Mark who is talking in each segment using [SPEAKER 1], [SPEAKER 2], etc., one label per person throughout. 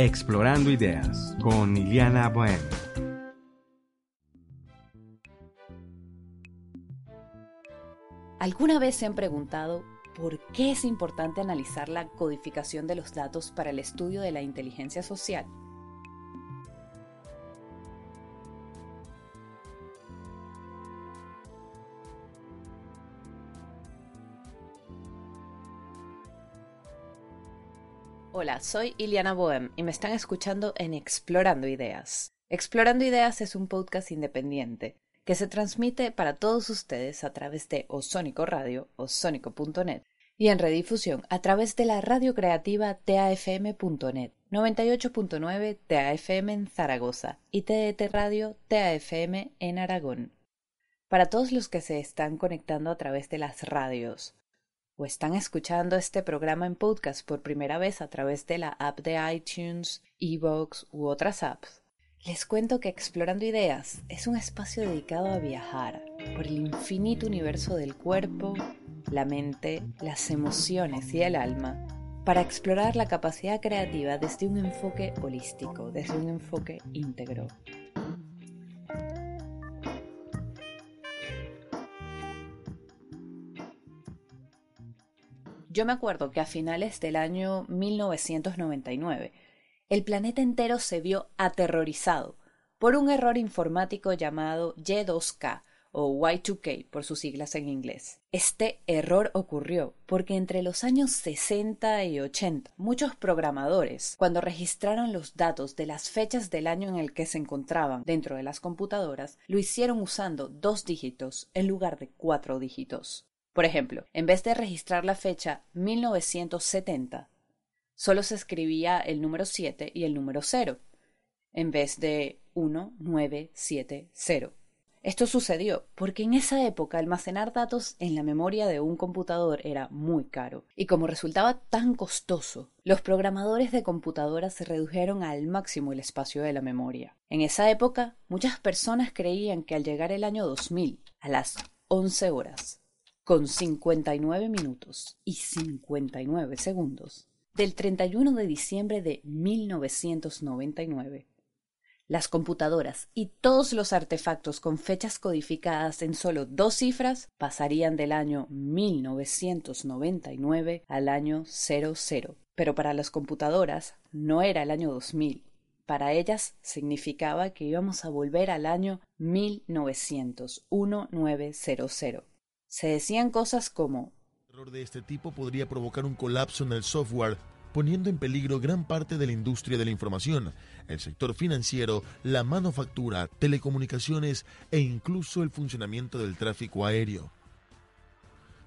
[SPEAKER 1] Explorando Ideas con Iliana Bohem.
[SPEAKER 2] ¿Alguna vez se han preguntado por qué es importante analizar la codificación de los datos para el estudio de la inteligencia social? Hola, soy Iliana Bohem y me están escuchando en Explorando Ideas. Explorando Ideas es un podcast independiente que se transmite para todos ustedes a través de Osónico Radio, osónico.net, y en redifusión a través de la radio creativa TAFM.net, 98.9 TAFM en Zaragoza y TDT Radio TAFM en Aragón. Para todos los que se están conectando a través de las radios o están escuchando este programa en podcast por primera vez a través de la app de iTunes, Evox u otras apps, les cuento que Explorando Ideas es un espacio dedicado a viajar por el infinito universo del cuerpo, la mente, las emociones y el alma para explorar la capacidad creativa desde un enfoque holístico, desde un enfoque íntegro. Yo me acuerdo que a finales del año 1999, el planeta entero se vio aterrorizado por un error informático llamado Y2K o Y2K por sus siglas en inglés. Este error ocurrió porque entre los años 60 y 80 muchos programadores, cuando registraron los datos de las fechas del año en el que se encontraban dentro de las computadoras, lo hicieron usando dos dígitos en lugar de cuatro dígitos. Por ejemplo, en vez de registrar la fecha 1970, solo se escribía el número 7 y el número 0, en vez de 1970. Esto sucedió porque en esa época almacenar datos en la memoria de un computador era muy caro, y como resultaba tan costoso, los programadores de computadoras se redujeron al máximo el espacio de la memoria. En esa época, muchas personas creían que al llegar el año 2000, a las 11 horas, con 59 minutos y 59 segundos, del 31 de diciembre de 1999. Las computadoras y todos los artefactos con fechas codificadas en solo dos cifras pasarían del año 1999 al año 00. Pero para las computadoras no era el año 2000. Para ellas significaba que íbamos a volver al año 1900, 1900. Se decían cosas como
[SPEAKER 3] Un error de este tipo podría provocar un colapso en el software poniendo en peligro gran parte de la industria de la información, el sector financiero, la manufactura, telecomunicaciones e incluso el funcionamiento del tráfico aéreo.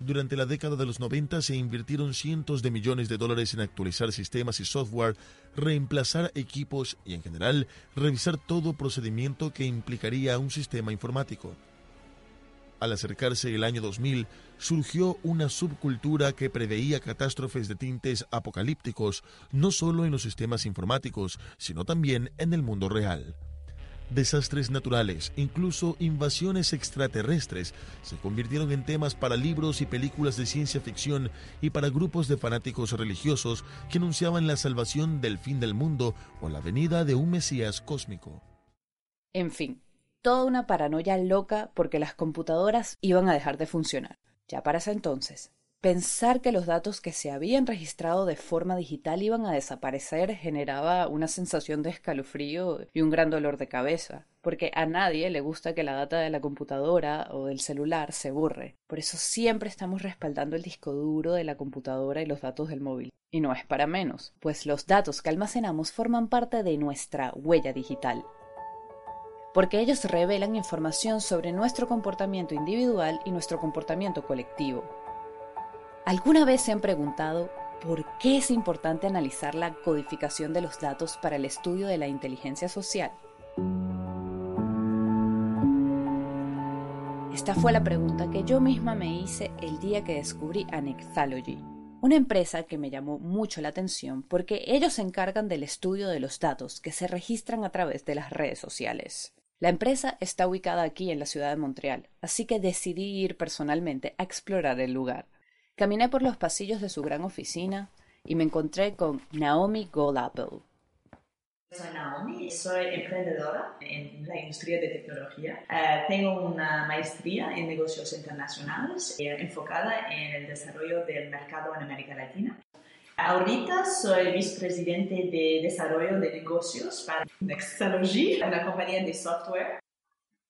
[SPEAKER 3] Durante la década de los 90 se invirtieron cientos de millones de dólares en actualizar sistemas y software, reemplazar equipos y en general revisar todo procedimiento que implicaría un sistema informático. Al acercarse el año 2000, surgió una subcultura que preveía catástrofes de tintes apocalípticos, no solo en los sistemas informáticos, sino también en el mundo real. Desastres naturales, incluso invasiones extraterrestres, se convirtieron en temas para libros y películas de ciencia ficción y para grupos de fanáticos religiosos que anunciaban la salvación del fin del mundo o la venida de un Mesías cósmico.
[SPEAKER 2] En fin, toda una paranoia loca porque las computadoras iban a dejar de funcionar. Ya para ese entonces, pensar que los datos que se habían registrado de forma digital iban a desaparecer generaba una sensación de escalofrío y un gran dolor de cabeza, porque a nadie le gusta que la data de la computadora o del celular se borre. Por eso siempre estamos respaldando el disco duro de la computadora y los datos del móvil. Y no es para menos, pues los datos que almacenamos forman parte de nuestra huella digital porque ellos revelan información sobre nuestro comportamiento individual y nuestro comportamiento colectivo. ¿Alguna vez se han preguntado por qué es importante analizar la codificación de los datos para el estudio de la inteligencia social? Esta fue la pregunta que yo misma me hice el día que descubrí Anexalogy, una empresa que me llamó mucho la atención porque ellos se encargan del estudio de los datos que se registran a través de las redes sociales. La empresa está ubicada aquí en la ciudad de Montreal, así que decidí ir personalmente a explorar el lugar. Caminé por los pasillos de su gran oficina y me encontré con Naomi Goldapple.
[SPEAKER 4] Soy Naomi, soy emprendedora en la industria de tecnología. Eh, tengo una maestría en negocios internacionales eh, enfocada en el desarrollo del mercado en América Latina. Ahorita soy vicepresidente de desarrollo de negocios para Nextology, una compañía de software.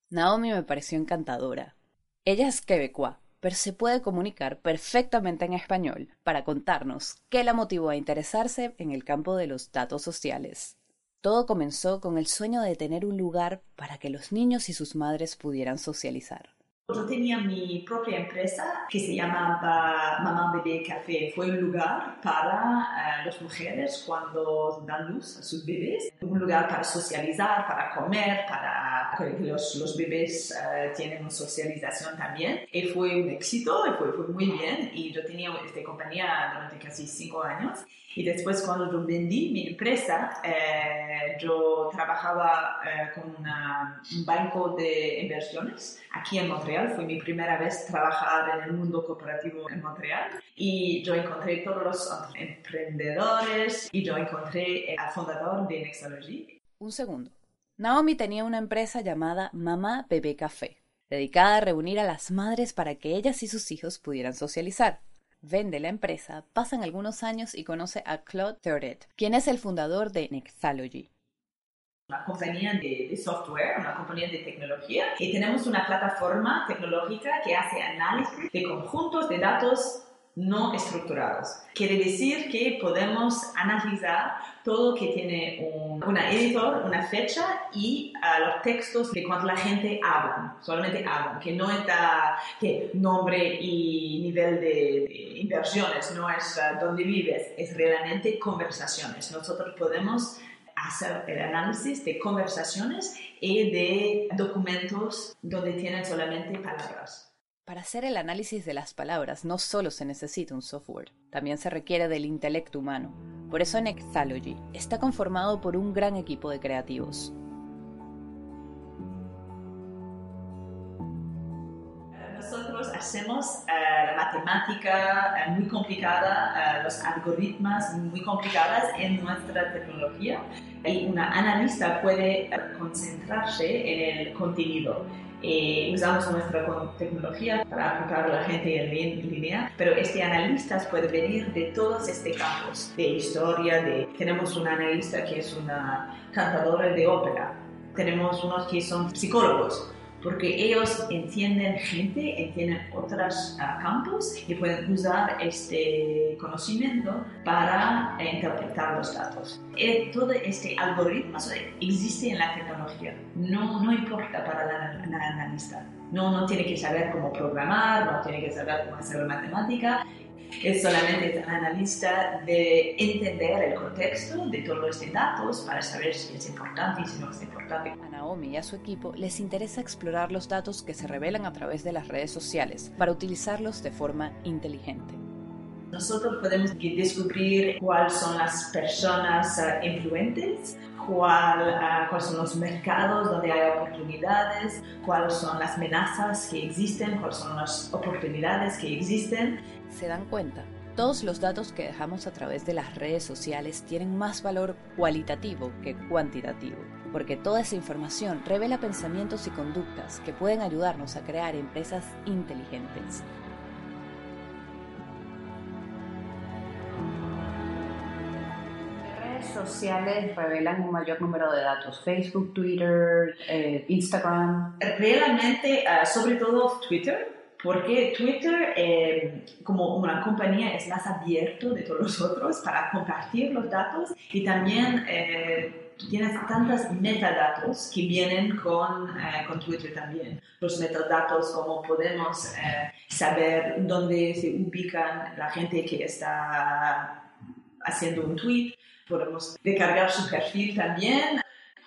[SPEAKER 2] Naomi me pareció encantadora. Ella es quebecoa, pero se puede comunicar perfectamente en español para contarnos qué la motivó a interesarse en el campo de los datos sociales. Todo comenzó con el sueño de tener un lugar para que los niños y sus madres pudieran socializar.
[SPEAKER 4] Yo tenía mi propia empresa que se llamaba Mamá Bebé Café. Fue un lugar para eh, las mujeres cuando dan luz a sus bebés. Un lugar para socializar, para comer, para que los, los bebés uh, tienen una socialización también. Y fue un éxito, y fue, fue muy bien. Y yo tenía esta compañía durante casi cinco años. Y después cuando yo vendí mi empresa, eh, yo trabajaba eh, con una, un banco de inversiones aquí en Montreal. Fue mi primera vez trabajar en el mundo corporativo en Montreal. Y yo encontré todos los emprendedores y yo encontré al fundador de Nexology.
[SPEAKER 2] Un segundo. Naomi tenía una empresa llamada Mamá Bebé Café, dedicada a reunir a las madres para que ellas y sus hijos pudieran socializar vende la empresa, pasan algunos años y conoce a Claude Thurdet, quien es el fundador de Nexalogy.
[SPEAKER 4] Una compañía de, de, software, una compañía de tecnología, y tenemos una plataforma tecnológica que hace análisis de conjuntos de datos no estructurados. Quiere decir que podemos analizar todo que tiene un una editor, una fecha y uh, los textos de cuando la gente habla, solamente habla, que no está que nombre y nivel de, de inversiones, no es uh, dónde vives, es realmente conversaciones. Nosotros podemos hacer el análisis de conversaciones y de documentos donde tienen solamente palabras.
[SPEAKER 2] Para hacer el análisis de las palabras no solo se necesita un software, también se requiere del intelecto humano. Por eso Nexalogy está conformado por un gran equipo de creativos.
[SPEAKER 4] Nosotros hacemos uh, la matemática uh, muy complicada, uh, los algoritmos muy complicados en nuestra tecnología y una analista puede concentrarse en el contenido eh, usamos nuestra tecnología para aplicar a la gente en línea, pero este analista puede venir de todos estos campos, de historia, de, tenemos un analista que es una cantadora de ópera, tenemos unos que son psicólogos, porque ellos entienden gente, entienden otros uh, campos y pueden usar este conocimiento para uh, interpretar los datos. Y eh, todo este algoritmo existe en la tecnología, no, no importa para el analista. No, no tiene que saber cómo programar, no tiene que saber cómo hacer matemática, es solamente analista de entender el contexto de todos estos datos para saber si es importante y si no es importante.
[SPEAKER 2] A Naomi y a su equipo les interesa explorar los datos que se revelan a través de las redes sociales para utilizarlos de forma inteligente.
[SPEAKER 4] Nosotros podemos descubrir cuáles son las personas uh, uh, cuáles son los mercados donde hay oportunidades, cuáles son las amenazas que existen, cuáles son las oportunidades que existen
[SPEAKER 2] ¿Se dan cuenta? Todos los datos que dejamos a través de las redes sociales tienen más valor cualitativo que cuantitativo, porque toda esa información revela pensamientos y conductas que pueden ayudarnos a crear empresas inteligentes.
[SPEAKER 5] Sociales revelan un mayor número de datos, Facebook, Twitter, eh, Instagram.
[SPEAKER 4] Realmente, uh, sobre todo Twitter, porque Twitter, eh, como una compañía, es más abierto de todos los otros para compartir los datos y también eh, tienes tantos metadatos que vienen con, eh, con Twitter también. Los metadatos, como podemos eh, saber dónde se ubican la gente que está haciendo un tweet, podemos descargar su perfil también.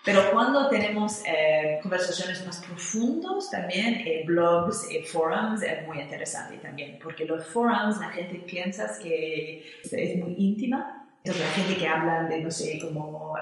[SPEAKER 4] Pero cuando tenemos eh, conversaciones más profundas, también blogs y forums es muy interesante también, porque los forums la gente piensa que es muy íntima entonces, la gente que habla de, no sé, como,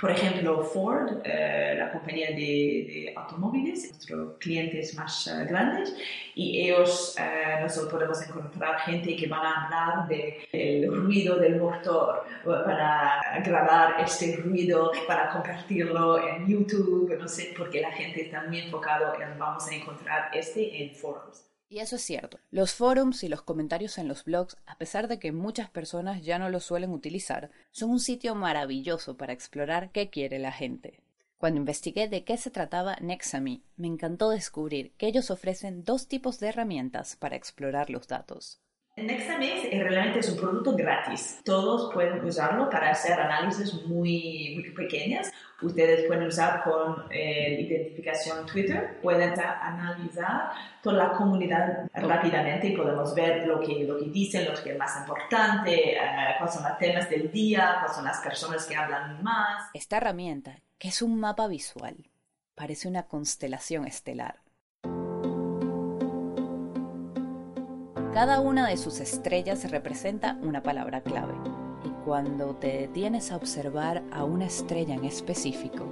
[SPEAKER 4] por ejemplo, Ford, eh, la compañía de, de, automóviles, nuestros clientes más uh, grandes, y ellos, uh, nosotros podemos encontrar gente que van a hablar del ruido del motor, para grabar este ruido, para compartirlo en YouTube, no sé, porque la gente está muy enfocada en vamos a encontrar este en forums.
[SPEAKER 2] Y eso es cierto. Los forums y los comentarios en los blogs, a pesar de que muchas personas ya no los suelen utilizar, son un sitio maravilloso para explorar qué quiere la gente. Cuando investigué de qué se trataba Nexami, me encantó descubrir que ellos ofrecen dos tipos de herramientas para explorar los datos.
[SPEAKER 4] Nexamex realmente es un producto gratis. Todos pueden usarlo para hacer análisis muy, muy pequeños. Ustedes pueden usar con eh, identificación Twitter, pueden analizar toda la comunidad rápidamente y podemos ver lo que, lo que dicen, lo que es más importante, eh, cuáles son los temas del día, cuáles son las personas que hablan más.
[SPEAKER 2] Esta herramienta, que es un mapa visual, parece una constelación estelar Cada una de sus estrellas representa una palabra clave. Y cuando te detienes a observar a una estrella en específico,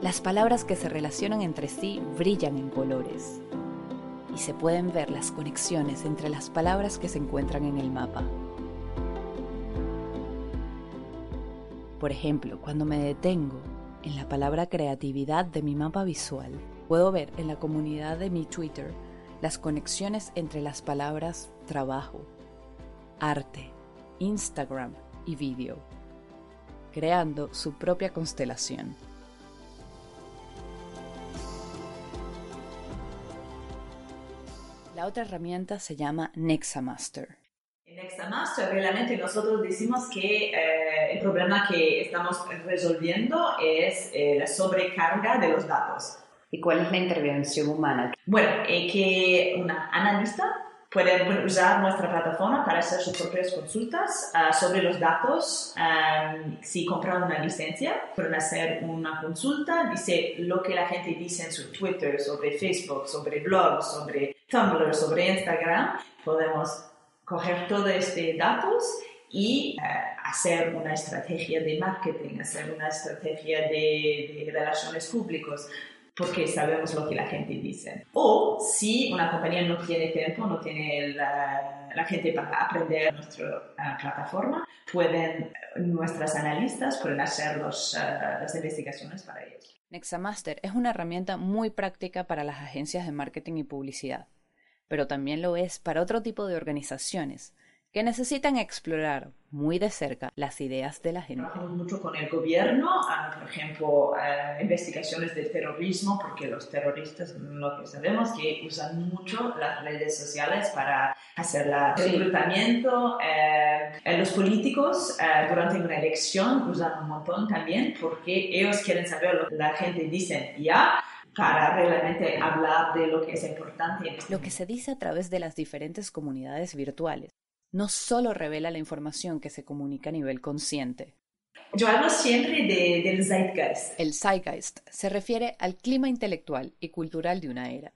[SPEAKER 2] las palabras que se relacionan entre sí brillan en colores y se pueden ver las conexiones entre las palabras que se encuentran en el mapa. Por ejemplo, cuando me detengo en la palabra creatividad de mi mapa visual, puedo ver en la comunidad de mi Twitter las conexiones entre las palabras trabajo, arte, Instagram y vídeo, creando su propia constelación. La otra herramienta se llama Nexamaster.
[SPEAKER 4] En Nexamaster realmente nosotros decimos que eh, el problema que estamos resolviendo es eh, la sobrecarga de los datos.
[SPEAKER 5] ¿Y cuál es la intervención humana?
[SPEAKER 4] Bueno, eh, que una analista puede usar nuestra plataforma para hacer sus propias consultas ah, sobre los datos. si compran una licencia, pueden hacer una consulta, dice lo que la gente dice en su Twitter, sobre Facebook, sobre blogs, sobre Tumblr, sobre Instagram. Podemos coger todos estos datos y eh, hacer una estrategia de marketing, hacer una estrategia de, de relaciones públicas, porque sabemos lo que la gente dice. O si una compañía no tiene tiempo, no tiene la, gente para aprender nuestra uh, plataforma, pueden, nuestras analistas pueden hacer los, uh, las investigaciones para ellos.
[SPEAKER 2] Nexamaster es una herramienta muy práctica para las agencias de marketing y publicidad, pero también lo es para otro tipo de organizaciones que necesitan explorar muy de cerca las ideas de la gente.
[SPEAKER 4] Trabajamos mucho con el gobierno, ah, por ejemplo, eh, investigaciones del terrorismo, porque los terroristas, lo que sabemos, que usan mucho las redes sociales para hacer el reclutamiento. Eh, los políticos eh, durante una elección usan un montón también, porque ellos quieren saber lo que la gente dice ya para realmente hablar de lo que es importante.
[SPEAKER 2] Lo que se dice a través de las diferentes comunidades virtuales no solo revela la información que se comunica a nivel consciente.
[SPEAKER 4] Yo hablo siempre del zeitgeist.
[SPEAKER 2] El zeitgeist se refiere al clima intelectual y cultural de una era.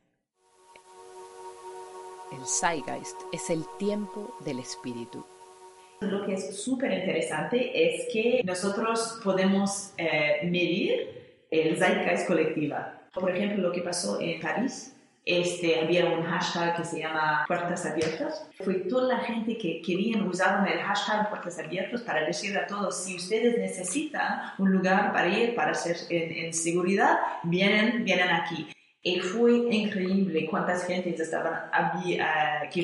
[SPEAKER 2] El zeitgeist es el tiempo del espíritu.
[SPEAKER 4] Lo que es súper interesante es que nosotros podemos eh, medir el zeitgeist colectiva. Por ejemplo, lo que pasó en París este, había un hashtag que se llama Puertas Abiertas. Fue toda la gente que querían usar el hashtag Puertas Abiertas para decir a todos, si ustedes necesitan un lugar para ir, para ser en, seguridad, vienen, vienen aquí. Y fue increíble cuántas gentes estaban
[SPEAKER 5] eh,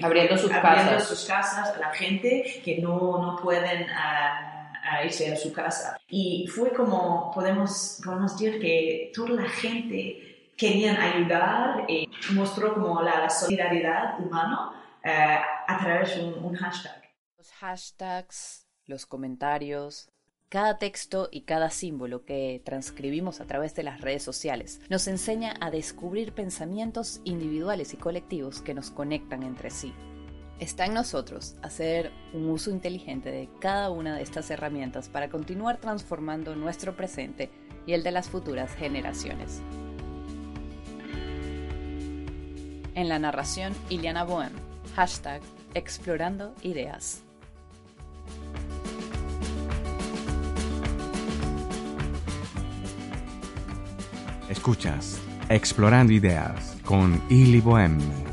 [SPEAKER 5] abriendo, sus,
[SPEAKER 4] casas. sus casas a la gente que no, no pueden uh, irse a su casa. Y fue como, podemos, podemos decir que toda la gente querían ayudar y mostró como la, solidaridad humana eh, a través de un, hashtag.
[SPEAKER 2] Los hashtags, los comentarios, Cada texto y cada símbolo que transcribimos a través de las redes sociales nos enseña a descubrir pensamientos individuales y colectivos que nos conectan entre sí. Está en nosotros hacer un uso inteligente de cada una de estas herramientas para continuar transformando nuestro presente y el de las futuras generaciones. En la narración, Iliana Bohem, hashtag Explorando Ideas.
[SPEAKER 1] Escuchas Explorando Ideas con Ili Bohem.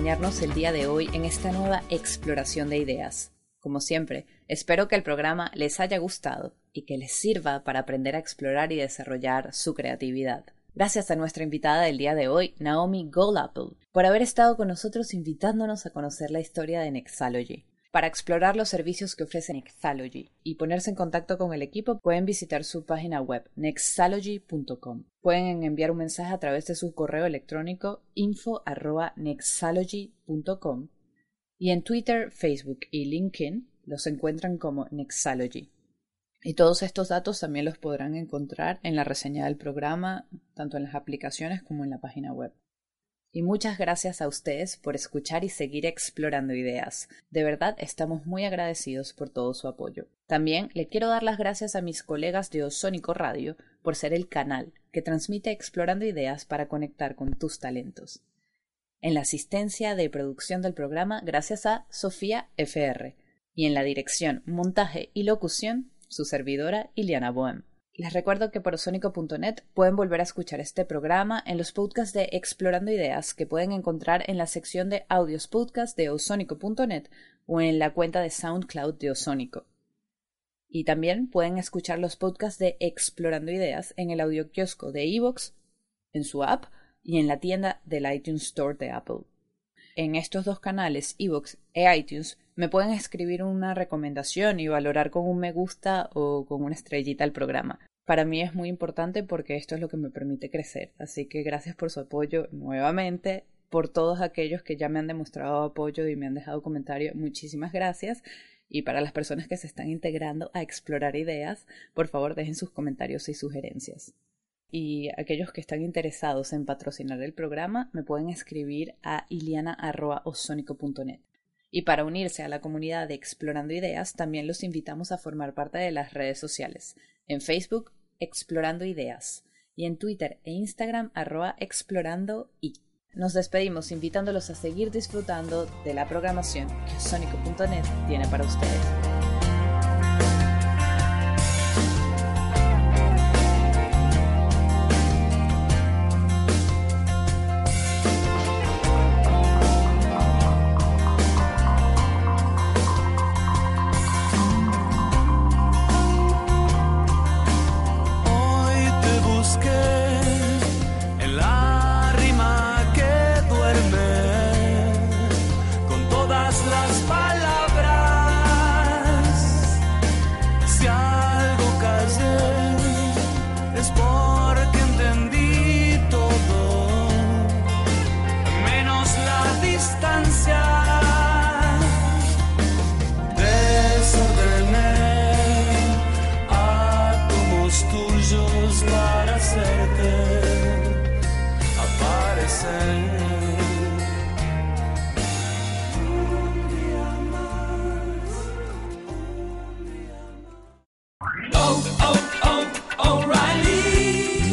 [SPEAKER 2] El día de hoy en esta nueva exploración de ideas. Como siempre, espero que el programa les haya gustado y que les sirva para aprender a explorar y desarrollar su creatividad. Gracias a nuestra invitada del día de hoy, Naomi Goldapple, por haber estado con nosotros invitándonos a conocer la historia de Nexalogy. Para explorar los servicios que ofrece Nexalogy y ponerse en contacto con el equipo, pueden visitar su página web nexalogy.com. Pueden enviar un mensaje a través de su correo electrónico info@nexalogy.com y en Twitter, Facebook y LinkedIn los encuentran como Nexalogy. Y todos estos datos también los podrán encontrar en la reseña del programa, tanto en las aplicaciones como en la página web. Y muchas gracias a ustedes por escuchar y seguir explorando ideas. De verdad estamos muy agradecidos por todo su apoyo. También le quiero dar las gracias a mis colegas de Osónico Radio por ser el canal que transmite Explorando Ideas para conectar con tus talentos. En la asistencia de producción del programa, gracias a Sofía FR. Y en la dirección, montaje y locución, su servidora Iliana Bohem. Les recuerdo que por osónico.net pueden volver a escuchar este programa en los podcasts de Explorando Ideas que pueden encontrar en la sección de audios podcast de osónico.net o en la cuenta de SoundCloud de Osónico. Y también pueden escuchar los podcasts de Explorando Ideas en el audio kiosco de Evox, en su app y en la tienda del iTunes Store de Apple. En estos dos canales, Evox e iTunes, me pueden escribir una recomendación y valorar con un me gusta o con una estrellita el programa. Para mí es muy importante porque esto es lo que me permite crecer. Así que gracias por su apoyo nuevamente, por todos aquellos que ya me han demostrado apoyo y me han dejado comentarios. Muchísimas gracias. Y para las personas que se están integrando a explorar ideas, por favor dejen sus comentarios y sugerencias. Y aquellos que están interesados en patrocinar el programa me pueden escribir a iliana.osónico.net. Y para unirse a la comunidad de Explorando Ideas, también los invitamos a formar parte de las redes sociales. En Facebook, Explorando Ideas. Y en Twitter e Instagram, arroba Explorando y. Nos despedimos invitándolos a seguir disfrutando de la programación que Sónico.net tiene para ustedes.